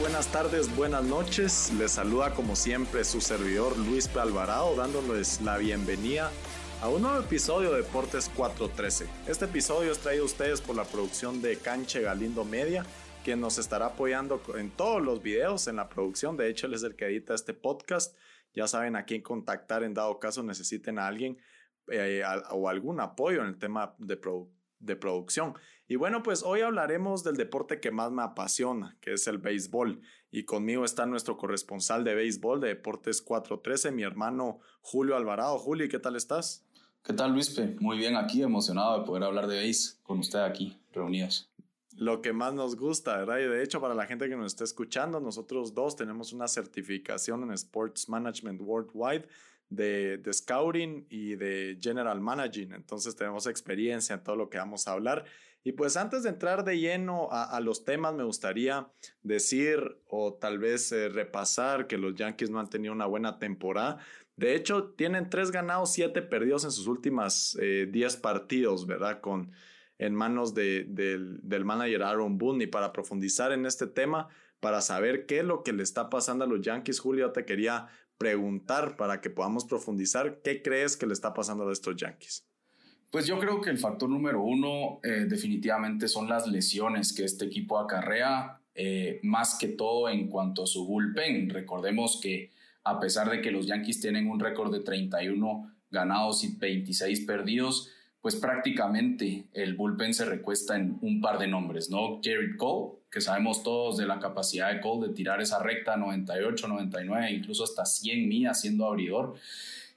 buenas tardes, buenas noches. Les saluda como siempre su servidor Luis P. Alvarado, dándoles la bienvenida a un nuevo episodio de Deportes 413. Este episodio es traído a ustedes por la producción de Canche Galindo Media, quien nos estará apoyando en todos los videos en la producción. De hecho, él es edita este podcast. Ya saben a quién contactar en dado caso necesiten a alguien eh, o algún apoyo en el tema de producción de producción. Y bueno, pues hoy hablaremos del deporte que más me apasiona, que es el béisbol. Y conmigo está nuestro corresponsal de béisbol de Deportes 413, mi hermano Julio Alvarado. Julio, ¿qué tal estás? ¿Qué tal, Luispe? Muy bien aquí, emocionado de poder hablar de béis con usted aquí, reunidos. Lo que más nos gusta, ¿verdad? Y de hecho, para la gente que nos está escuchando, nosotros dos tenemos una certificación en Sports Management Worldwide de, Scouting y de General Managing. Entonces tenemos experiencia en todo lo que vamos a hablar. Y pues antes de entrar de lleno a, los temas, me gustaría decir o tal vez eh, repasar que los Yankees no han tenido una buena temporada. De hecho, tienen tres ganados, siete perdidos en sus últimas eh, diez partidos, ¿verdad? Con en manos de, del, del manager Aaron Boone. Y para profundizar en este tema, para saber qué es lo que le está pasando a los Yankees, Julio, te quería preguntar para que podamos profundizar qué crees que le está pasando a estos Yankees. Pues yo creo que el factor número uno eh, definitivamente son las lesiones que este equipo acarrea, eh, más que todo en cuanto a su bullpen. Recordemos que a pesar de que los Yankees tienen un récord de 31 ganados y 26 perdidos, pues prácticamente el bullpen se recuesta en un par de nombres, ¿no? Jared Cole, que sabemos todos de la capacidad de Cole de tirar esa recta 98, 99, incluso hasta 100 millas siendo abridor.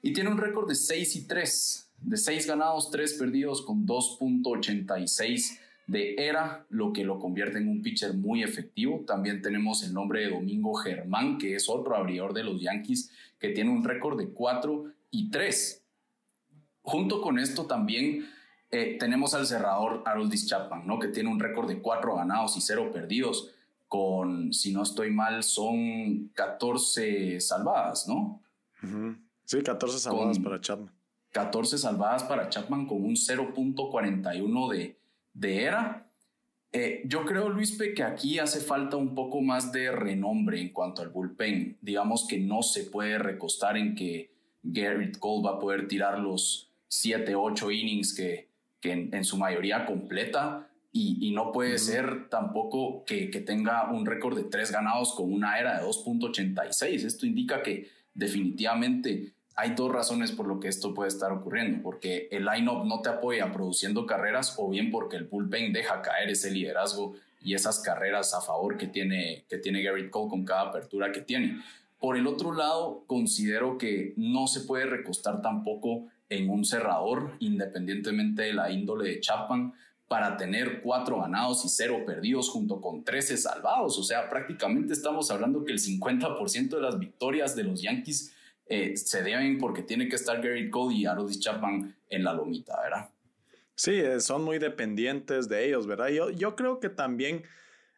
Y tiene un récord de 6 y 3, de 6 ganados, 3 perdidos con 2.86 de era, lo que lo convierte en un pitcher muy efectivo. También tenemos el nombre de Domingo Germán, que es otro abridor de los Yankees, que tiene un récord de 4 y 3 Junto con esto también eh, tenemos al cerrador Haroldis Chapman, ¿no? que tiene un récord de cuatro ganados y cero perdidos, con, si no estoy mal, son 14 salvadas, ¿no? Sí, 14 salvadas para Chapman. 14 salvadas para Chapman con un 0.41 de, de era. Eh, yo creo, Luispe, que aquí hace falta un poco más de renombre en cuanto al bullpen. Digamos que no se puede recostar en que Garrett Cole va a poder tirar los, siete, ocho innings que, que en, su mayoría completa y, no puede ser tampoco que, que tenga un récord de tres ganados con una era de 2.86. Esto indica que definitivamente hay dos razones por lo que esto puede estar ocurriendo, porque el line-up no te apoya produciendo carreras o bien porque el bullpen deja caer ese liderazgo y esas carreras a favor que tiene, que tiene Garrett Cole con cada apertura que tiene. Por el otro lado, considero que no se puede recostar tampoco en un cerrador, independientemente de la índole de Chapman, para tener cuatro ganados y cero perdidos junto con 13 salvados. O sea, prácticamente estamos hablando que el 50% de las victorias de los Yankees eh, se deben porque tiene que estar Gary Cole y Arodis Chapman en la lomita, ¿verdad? Sí, eh, son muy dependientes de ellos, ¿verdad? Yo, yo creo que también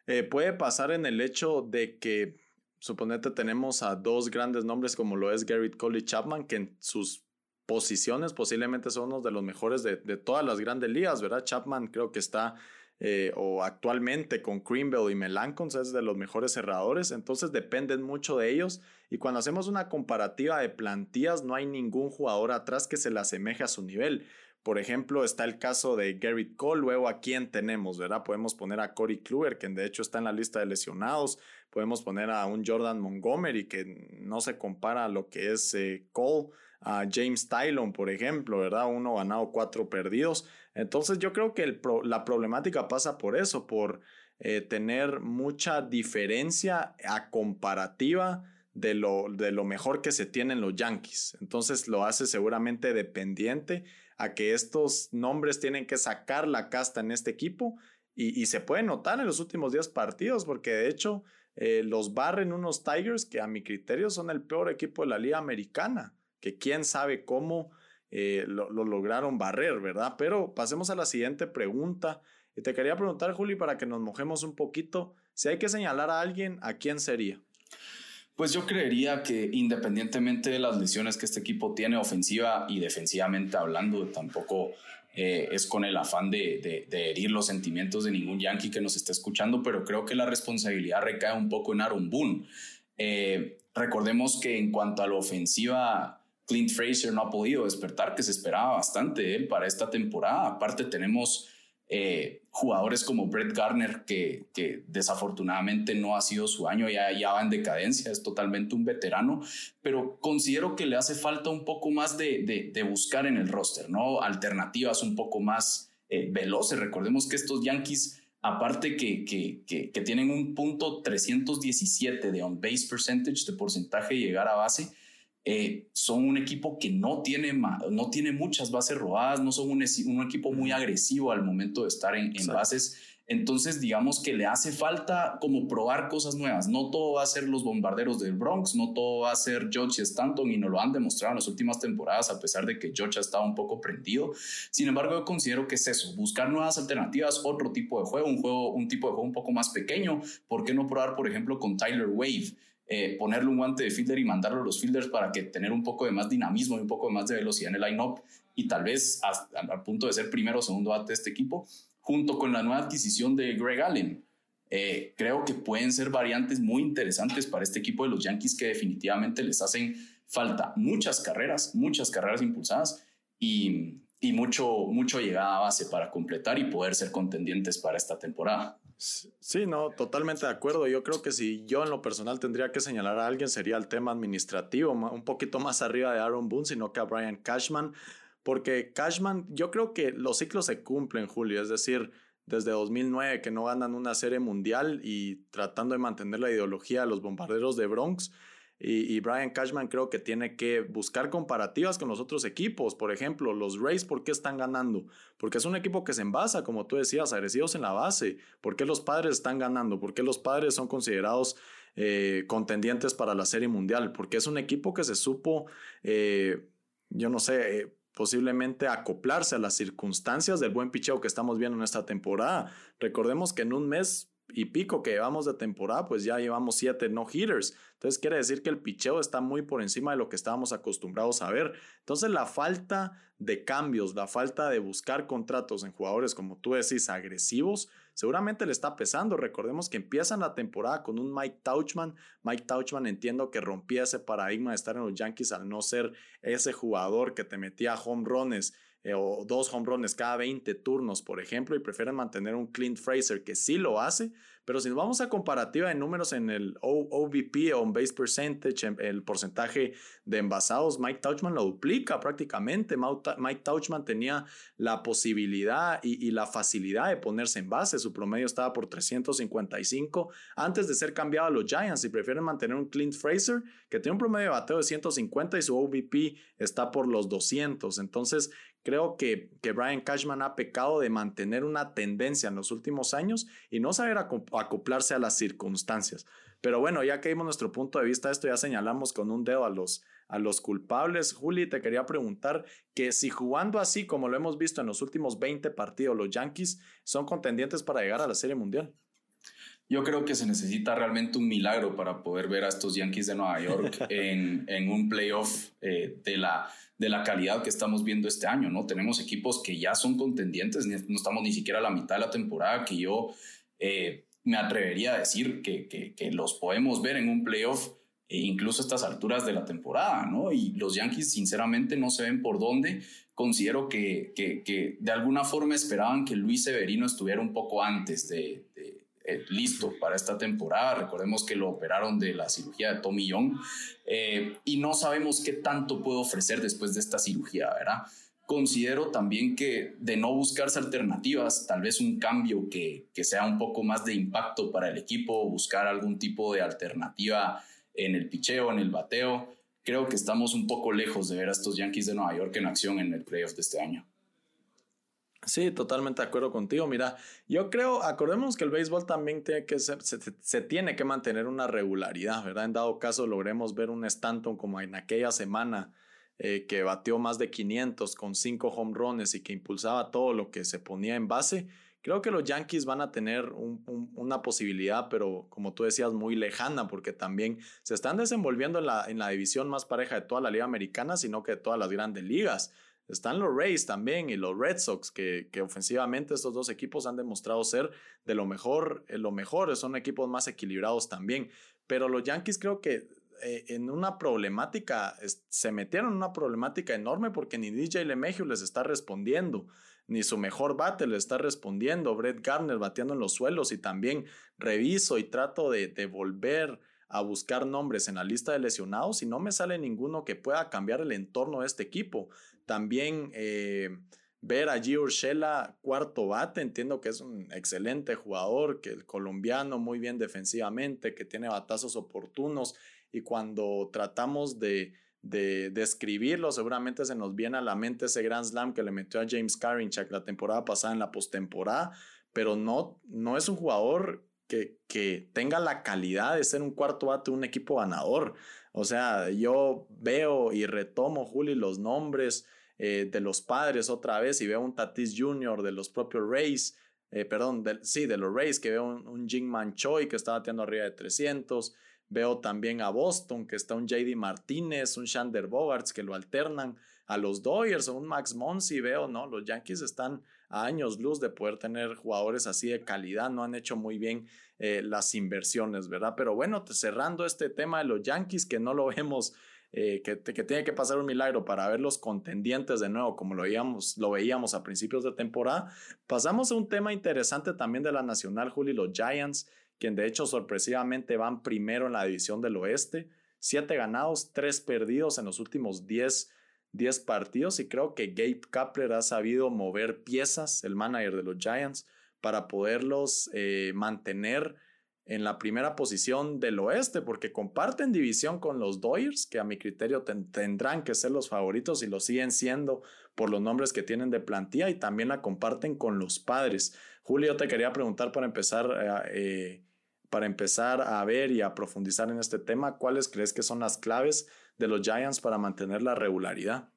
eh, puede pasar en el hecho de que, suponete, tenemos a dos grandes nombres como lo es Gary Cole y Chapman, que en sus posiciones posiblemente son uno de los mejores de, todas las grandes ligas, ¿verdad? Chapman creo que está eh, o actualmente con Greenville y Melancons es de los mejores cerradores, entonces dependen mucho de ellos y cuando hacemos una comparativa de plantillas no hay ningún jugador atrás que se le asemeje a su nivel. Por ejemplo, está el caso de Garrett Cole, luego a quién tenemos, ¿verdad? Podemos poner a Corey Kluber, que de hecho está en la lista de lesionados, podemos poner a un Jordan Montgomery, que no se compara a lo que es eh, Cole, a James Tylon, por ejemplo, ¿verdad? Uno ganado, cuatro perdidos. Entonces yo creo que la problemática pasa por eso, por eh, tener mucha diferencia a comparativa de lo, de lo mejor que se tienen los Yankees. Entonces lo hace seguramente dependiente a que estos nombres tienen que sacar la casta en este equipo y, se puede notar en los últimos 10 partidos porque de hecho eh, los barren unos Tigers que a mi criterio son el peor equipo de la liga americana, que quién sabe cómo eh, lo, lo, lograron barrer, ¿verdad? Pero pasemos a la siguiente pregunta. Y te quería preguntar, Juli, para que nos mojemos un poquito, si hay que señalar a alguien, ¿a quién sería? Pues yo creería que independientemente de las lesiones que este equipo tiene ofensiva y defensivamente hablando, tampoco eh, es con el afán de, herir los sentimientos de ningún yankee que nos esté escuchando, pero creo que la responsabilidad recae un poco en Aaron Boone. Eh, recordemos que en cuanto a la ofensiva, Clint Fraser no ha podido despertar, que se esperaba bastante de él para esta temporada. Aparte tenemos eh, jugadores como Brett Garner, que, desafortunadamente no ha sido su año, ya, ya va en decadencia, es totalmente un veterano, pero considero que le hace falta un poco más de, buscar en el roster, ¿no? Alternativas un poco más eh, veloces. Recordemos que estos Yankees, aparte que, que, que, tienen un punto 317 de on-base percentage, de porcentaje de llegar a base, eh, son un equipo que no tiene, no tiene muchas bases robadas, no son un, un equipo muy agresivo al momento de estar en, en bases. Entonces, digamos que le hace falta como probar cosas nuevas. No todo va a ser los bombarderos del Bronx, no todo va a ser George Stanton y nos lo han demostrado en las últimas temporadas, a pesar de que George ha estado un poco prendido. Sin embargo, yo considero que es eso, buscar nuevas alternativas, otro tipo de juego, un juego, un tipo de juego un poco más pequeño. ¿Por qué no probar, por ejemplo, con Tyler Wave? Eh, ponerle un guante de fielder y mandarlo a los fielders para que tener un poco de más dinamismo y un poco más de velocidad en el line-up y tal vez al punto de ser primero o segundo bate de este equipo, junto con la nueva adquisición de Greg Allen. Eh, creo que pueden ser variantes muy interesantes para este equipo de los Yankees que definitivamente les hacen falta muchas carreras, muchas carreras impulsadas y, y mucho, mucho llegada a base para completar y poder ser contendientes para esta temporada. Sí, no, totalmente de acuerdo. Yo creo que si yo en lo personal tendría que señalar a alguien sería el tema administrativo, un poquito más arriba de Aaron Boone, sino que a Brian Cashman, porque Cashman, yo creo que los ciclos se cumplen, Julio, es decir, desde 2009 que no ganan una serie mundial y tratando de mantener la ideología de los bombarderos de Bronx, y, Brian Cashman creo que tiene que buscar comparativas con los otros equipos. Por ejemplo, los Rays, ¿por qué están ganando? Porque es un equipo que se envasa, como tú decías, agresivos en la base. ¿Por qué los padres están ganando? ¿Por qué los padres son considerados eh, contendientes para la Serie Mundial? Porque es un equipo que se supo, eh, yo no sé, eh, posiblemente acoplarse a las circunstancias del buen picheo que estamos viendo en esta temporada. Recordemos que en un mes y pico que llevamos de temporada, pues ya llevamos siete no hitters. Entonces quiere decir que el picheo está muy por encima de lo que estábamos acostumbrados a ver. Entonces la falta de cambios, la falta de buscar contratos en jugadores, como tú decís, agresivos, seguramente le está pesando. Recordemos que empiezan la temporada con un Mike Tauchman. Mike Tauchman entiendo que rompía ese paradigma de estar en los Yankees al no ser ese jugador que te metía home runs eh, o dos home runs cada 20 turnos, por ejemplo, y prefieren mantener un Clint Fraser que sí lo hace, pero si nos vamos a comparativa de números en el OVP, On Base Percentage, el porcentaje de envasados, Mike Tauchman lo duplica prácticamente. Mike Tauchman tenía la posibilidad y, la facilidad de ponerse en base. Su promedio estaba por 355 antes de ser cambiado a los Giants y prefieren mantener un Clint Fraser que tiene un promedio de bateo de 150 y su OVP está por los 200. Entonces, Creo que, que Brian Cashman ha pecado de mantener una tendencia en los últimos años y no saber acoplarse a las circunstancias. Pero bueno, ya que dimos nuestro punto de vista, esto ya señalamos con un dedo a los, a los culpables. Juli, te quería preguntar que si jugando así como lo hemos visto en los últimos 20 partidos, los Yankees son contendientes para llegar a la Serie Mundial. Yo creo que se necesita realmente un milagro para poder ver a estos Yankees de Nueva York en, en un playoff eh, de, la, de la calidad que estamos viendo este año, ¿no? Tenemos equipos que ya son contendientes, no estamos ni siquiera a la mitad de la temporada, que yo eh, me atrevería a decir que, que, los podemos ver en un playoff e incluso a estas alturas de la temporada, ¿no? Y los Yankees sinceramente no se ven por dónde. Considero que, que de alguna forma esperaban que Luis Severino estuviera un poco antes de eh, listo para esta temporada. Recordemos que lo operaron de la cirugía de Tommy Young eh, y no sabemos qué tanto puede ofrecer después de esta cirugía, ¿verdad? Considero también que de no buscarse alternativas, tal vez un cambio que, que sea un poco más de impacto para el equipo, buscar algún tipo de alternativa en el picheo, en el bateo. Creo que estamos un poco lejos de ver a estos Yankees de Nueva York en acción en el playoff de este año. Sí, totalmente de acuerdo contigo. Mira, yo creo, acordémonos que el béisbol también tiene que se, tiene que mantener una regularidad, ¿verdad? En dado caso logremos ver un Stanton como en aquella semana eh, que batió más de 500 con 5 home runs y que impulsaba todo lo que se ponía en base. Creo que los Yankees van a tener una posibilidad, pero como tú decías, muy lejana, porque también se están desenvolviendo en la, en la división más pareja de toda la liga americana, sino que de todas las grandes ligas. Están los Rays también y los Red Sox, que, que ofensivamente estos dos equipos han demostrado ser de lo mejor, eh, lo mejor, son equipos más equilibrados también. Pero los Yankees creo que eh, en una problemática, se metieron en una problemática enorme porque ni DJ LeMahieu les está respondiendo, ni su mejor bate le está respondiendo, Brett Garner bateando en los suelos y también reviso y trato de, de volver a buscar nombres en la lista de lesionados y no me sale ninguno que pueda cambiar el entorno de este equipo. También eh, ver a Gio Urshela cuarto bate, entiendo que es un excelente jugador, que el colombiano muy bien defensivamente, que tiene batazos oportunos y cuando tratamos de, de describirlo, seguramente se nos viene a la mente ese Grand Slam que le metió a James Karinchak la temporada pasada en la postemporada, pero no, no es un jugador que, tenga la calidad de ser un cuarto bate un equipo ganador. O sea, yo veo y retomo, Juli, los nombres eh, de los padres otra vez y veo un Tatis Jr. de los propios Rays, eh, perdón, sí, de los Rays, que veo un, un Jingman Choi que está bateando arriba de 300, Veo también a Boston, que está un JD Martínez, un Shander Bogarts que lo alternan a los Dodgers o un Max Monsi. Veo, ¿no? Los Yankees están a años luz de poder tener jugadores así de calidad. No han hecho muy bien eh, las inversiones, ¿verdad? Pero bueno, cerrando este tema de los Yankees, que no lo vemos. Eh, que, que, tiene que pasar un milagro para ver los contendientes de nuevo, como lo veíamos, lo veíamos a principios de temporada. Pasamos a un tema interesante también de la Nacional, Juli, los Giants quien de hecho sorpresivamente van primero en la división del oeste. Siete ganados, tres perdidos en los últimos diez, partidos y creo que Gabe Kapler ha sabido mover piezas, el manager de los Giants, para poderlos eh, mantener en la primera posición del oeste, porque comparten división con los Dodgers, que a mi criterio tendrán que ser los favoritos y lo siguen siendo por los nombres que tienen de plantilla, y también la comparten con los padres. Julio, te quería preguntar para empezar, eh, eh para empezar a ver y a profundizar en este tema, ¿cuáles crees que son las claves de los Giants para mantener la regularidad?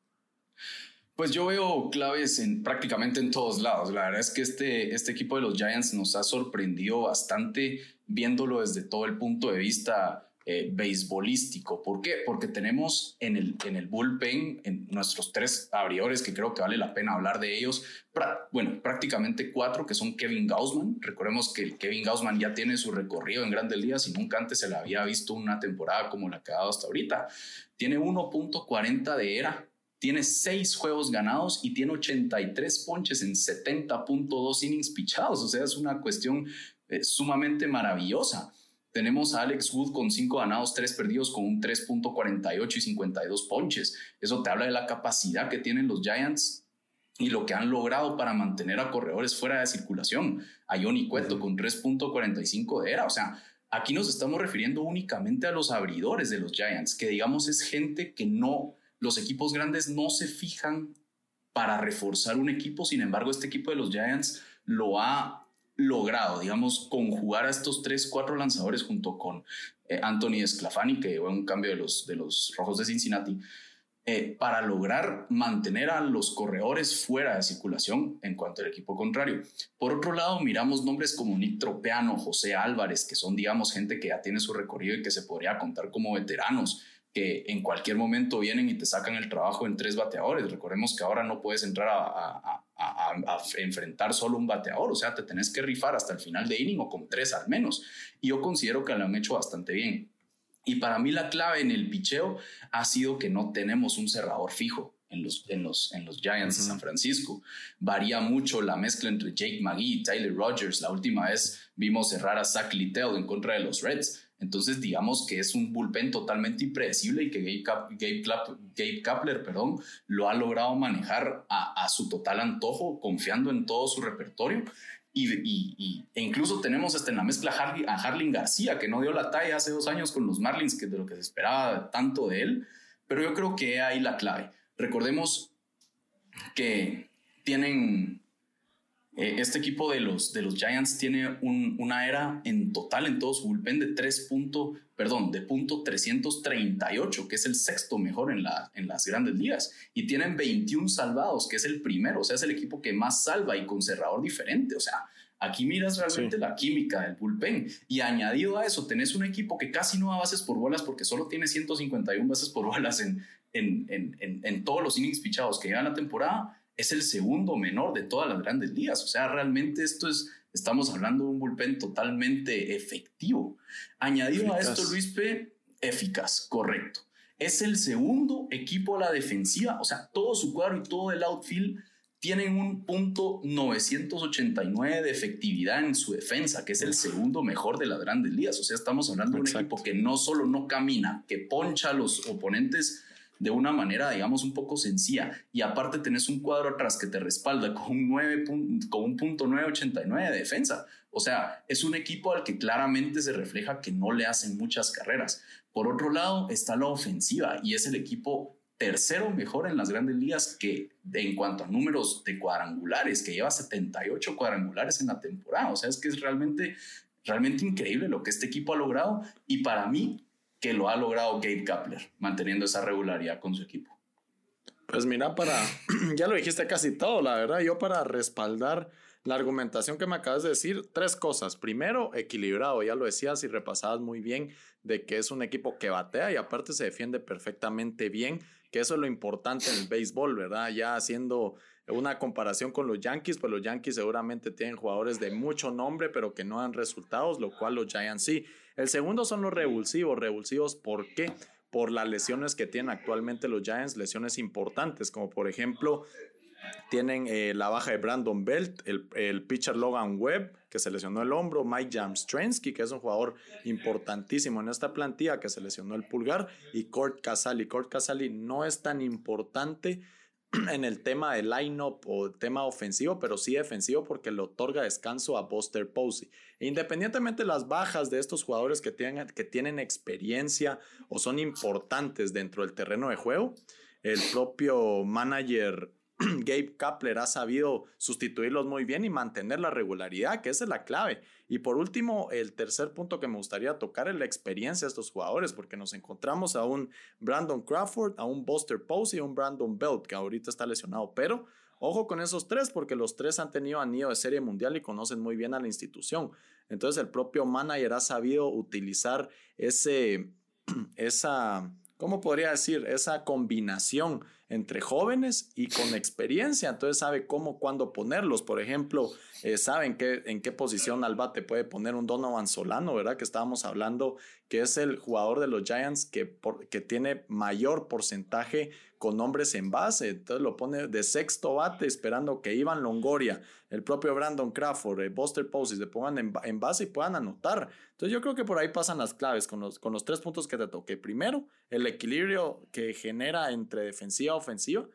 Pues yo veo claves en prácticamente en todos lados. La verdad es que este, este equipo de los Giants nos ha sorprendido bastante viéndolo desde todo el punto de vista eh, beisbolístico. ¿Por qué? Porque tenemos en el, en el bullpen en nuestros tres abridores, que creo que vale la pena hablar de ellos. bueno, prácticamente cuatro, que son Kevin Gaussman. Recordemos que Kevin Gaussman ya tiene su recorrido en grandes ligas y nunca antes se le había visto una temporada como la que ha dado hasta ahorita. Tiene 1.40 de era, tiene seis juegos ganados y tiene 83 ponches en 70.2 innings pichados. O sea, es una cuestión eh, sumamente maravillosa. Tenemos a Alex Wood con 5 ganados, 3 perdidos, con un 3.48 y 52 ponches. Eso te habla de la capacidad que tienen los Giants y lo que han logrado para mantener a corredores fuera de circulación. A Johnny Cueto con 3.45 de era. O sea, aquí nos estamos refiriendo únicamente a los abridores de los Giants, que digamos es gente que no, los equipos grandes no se fijan para reforzar un equipo. Sin embargo, este equipo de los Giants lo ha logrado, digamos, conjugar a estos tres, cuatro lanzadores junto con eh, Anthony Sclafani, que fue un cambio de los, de los Rojos de Cincinnati, eh, para lograr mantener a los corredores fuera de circulación en cuanto al equipo contrario. Por otro lado, miramos nombres como Nick Tropeano, José Álvarez, que son, digamos, gente que ya tiene su recorrido y que se podría contar como veteranos que en cualquier momento vienen y te sacan el trabajo en tres bateadores. Recordemos que ahora no puedes entrar a, enfrentar solo un bateador, o sea, te tenés que rifar hasta el final de inning o con tres al menos. Y yo considero que lo han hecho bastante bien. Y para mí la clave en el picheo ha sido que no tenemos un cerrador fijo en los, en los, en los Giants de San Francisco. Varía mucho la mezcla entre Jake McGee y Tyler Rogers. La última vez vimos cerrar a Zach Littell en contra de los Reds. Entonces, digamos que es un bullpen totalmente impredecible y que Gabe, Gabe, Kapler perdón, lo ha logrado manejar a, su total antojo, confiando en todo su repertorio. Y, e incluso tenemos hasta en la mezcla a Harlin García, que no dio la talla hace dos años con los Marlins, que de lo que se esperaba tanto de él. Pero yo creo que ahí la clave. Recordemos que tienen eh, este equipo de los, de los Giants tiene una era en total en todo su bullpen de 3 punto, perdón, de punto 338, que es el sexto mejor en, la, en las grandes ligas. Y tienen 21 salvados, que es el primero, o sea, es el equipo que más salva y con cerrador diferente. O sea, Aquí miras realmente la química del bullpen. Y añadido a eso, tenés un equipo que casi no da bases por bolas porque solo tiene 151 bases por bolas en, en, en, en todos los innings pichados que llevan la temporada. Es el segundo menor de todas las grandes ligas. O sea, realmente esto es, estamos hablando de un bullpen totalmente efectivo. Añadido a esto, Luis P., eficaz, correcto. Es el segundo equipo a la defensiva, o sea, todo su cuadro y todo el outfield tienen un punto 989 de efectividad en su defensa, que es el segundo mejor de las grandes ligas. O sea, estamos hablando de un equipo que no solo no camina, que poncha a los oponentes de una manera, digamos, un poco sencilla. Y aparte tenés un cuadro atrás que te respalda con un, 9, con un punto 989 de defensa. O sea, es un equipo al que claramente se refleja que no le hacen muchas carreras. Por otro lado, está la ofensiva y es el equipo tercero mejor en las grandes ligas que en cuanto a números de cuadrangulares, que lleva 78 cuadrangulares en la temporada. O sea, es que es realmente, realmente increíble lo que este equipo ha logrado y para mí que lo ha logrado Gabe Kapler, manteniendo esa regularidad con su equipo. Pues mira, para, ya lo dijiste casi todo, la verdad, yo para respaldar la argumentación que me acabas de decir, tres cosas. Primero, equilibrado, ya lo decías y repasabas muy bien de que es un equipo que batea y aparte se defiende perfectamente bien, que eso es lo importante en el béisbol, ¿verdad? Ya haciendo una comparación con los Yankees, pues los Yankees seguramente tienen jugadores de mucho nombre, pero que no dan resultados, lo cual los Giants sí. El segundo son los revulsivos. Revulsivos, ¿por qué? Por las lesiones que tienen actualmente los Giants, lesiones importantes, como por ejemplo tienen eh, la baja de Brandon Belt, el, pitcher Logan Webb, que se lesionó el hombro, Mike Jamstrensky, que es un jugador importantísimo en esta plantilla, que se lesionó el pulgar, y Kurt Casali. Kurt Casali no es tan importante en el tema de line-up o tema ofensivo, pero sí defensivo porque le otorga descanso a Buster Posey. Independientemente de las bajas de estos jugadores que tienen, que tienen experiencia o son importantes dentro del terreno de juego, el propio manager Gabe Kapler ha sabido sustituirlos muy bien y mantener la regularidad, que esa es la clave. Y por último, el tercer punto que me gustaría tocar es la experiencia de estos jugadores, porque nos encontramos a un Brandon Crawford, a un Buster Posey y a un Brandon Belt, que ahorita está lesionado. Pero ojo con esos tres, porque los tres han tenido anillo de serie mundial y conocen muy bien a la institución. Entonces el propio manager ha sabido utilizar ese, esa, ¿cómo podría decir? Esa combinación entre jóvenes y con experiencia, entonces sabe cómo, cuándo ponerlos. Por ejemplo, eh, saben qué, en qué posición al bate puede poner un Donovan Solano, ¿verdad? Que estábamos hablando que es el jugador de los Giants que, que tiene mayor porcentaje con hombres en base. Entonces lo pone de sexto bate esperando que Ivan Longoria, el propio Brandon Crawford, el Buster Posey se pongan en, base y puedan anotar. Entonces yo creo que por ahí pasan las claves con los, con los tres puntos que te toqué. Primero, el equilibrio que genera entre defensiva y ofensiva.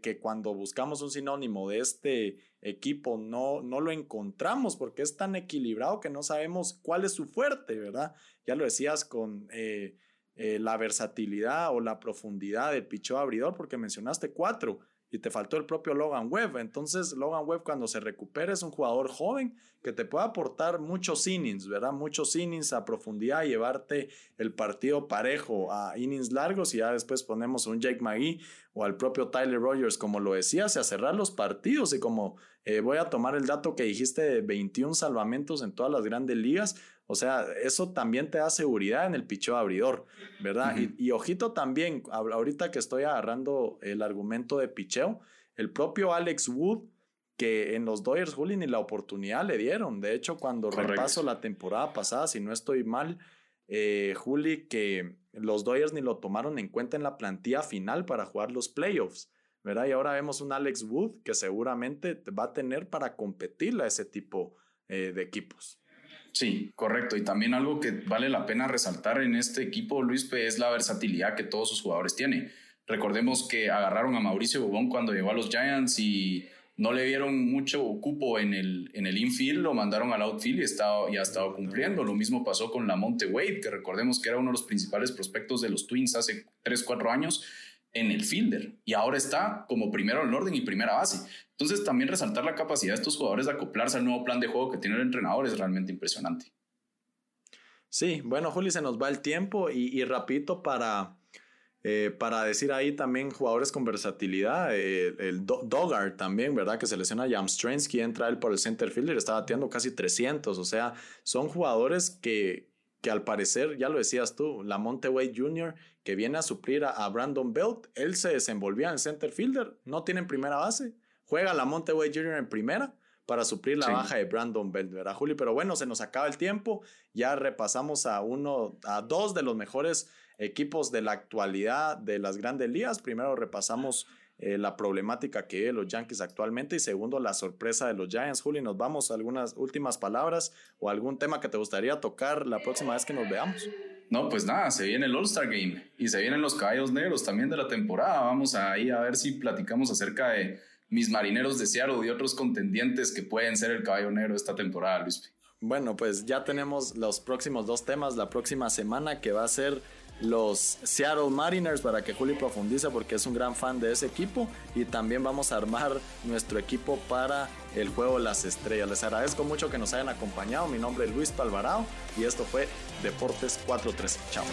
Que, cuando buscamos un sinónimo de este equipo no, no lo encontramos porque es tan equilibrado que no sabemos cuál es su fuerte, ¿verdad? Ya lo decías con eh, eh, la versatilidad o la profundidad del pichó abridor, porque mencionaste cuatro y te faltó el propio Logan Webb. Entonces, Logan Webb cuando se recupere es un jugador joven que te puede aportar muchos innings, ¿verdad? Muchos innings a profundidad, llevarte el partido parejo a innings largos y ya después ponemos un Jake McGee o al propio Tyler Rogers, como lo decías, a cerrar los partidos y como eh, voy a tomar el dato que dijiste de 21 salvamentos en todas las grandes ligas, o sea, eso también te da seguridad en el picheo abridor, ¿verdad? y, ojito también, ahorita que estoy agarrando el argumento de picheo, el propio Alex Wood, que en los Dodgers, Juli, ni la oportunidad le dieron. De hecho, cuando repaso la temporada pasada, si no estoy mal, eh, Juli, que los Dodgers ni lo tomaron en cuenta en la plantilla final para jugar los playoffs. ¿Verdad? Y ahora vemos un Alex Wood que seguramente va a tener para competir a ese tipo eh, de equipos. Sí, correcto. Y también algo que vale la pena resaltar en este equipo, Luis, es la versatilidad que todos sus jugadores tienen. Recordemos que agarraron a Mauricio Bobón cuando llegó a los Giants y no le dieron mucho cupo en el, en el infield, lo mandaron al outfield y, estado, y ha estado cumpliendo. Lo mismo pasó con Lamonte Wade, que recordemos que era uno de los principales prospectos de los Twins hace 3, 4 años en el fielder y ahora está como primero en orden y primera base. Entonces también resaltar la capacidad de estos jugadores de acoplarse al nuevo plan de juego que tiene el entrenador es realmente impresionante. Sí, bueno Juli, se nos va el tiempo y, y rapidito para Eh, para decir ahí también jugadores con versatilidad, eh, el Dogard también, ¿verdad? Que selecciona a Jamstrensky, entra él por el center fielder, está batiendo casi 300, o sea, son jugadores que, que al parecer, ya lo decías tú, la Monteway Jr., que viene a suplir a, Brandon Belt, él se desenvolvía en center fielder, no tiene en primera base, juega la Monteway Jr. en primera para suplir la baja de Brandon Belt, ¿verdad, Juli? Pero bueno, se nos acaba el tiempo, ya repasamos a uno, a dos de los mejores equipos de la actualidad de las grandes ligas. Primero repasamos eh, la problemática que los Yankees actualmente y segundo la sorpresa de los Giants. Juli, nos vamos a algunas últimas palabras o algún tema que te gustaría tocar la próxima vez que nos veamos. No, pues nada, se viene el All-Star Game y se vienen los caballos negros también de la temporada. Vamos ahí a ver si platicamos acerca de mis marineros de Seattle y otros contendientes que pueden ser el caballo negro esta temporada, Luis. Bueno, pues ya tenemos los próximos dos temas la próxima semana que va a ser los Seattle Mariners para que Juli profundice porque es un gran fan de ese equipo y también vamos a armar nuestro equipo para el juego Las Estrellas. Les agradezco mucho que nos hayan acompañado. Mi nombre es Luis Palvarao y esto fue Deportes 413. Chao.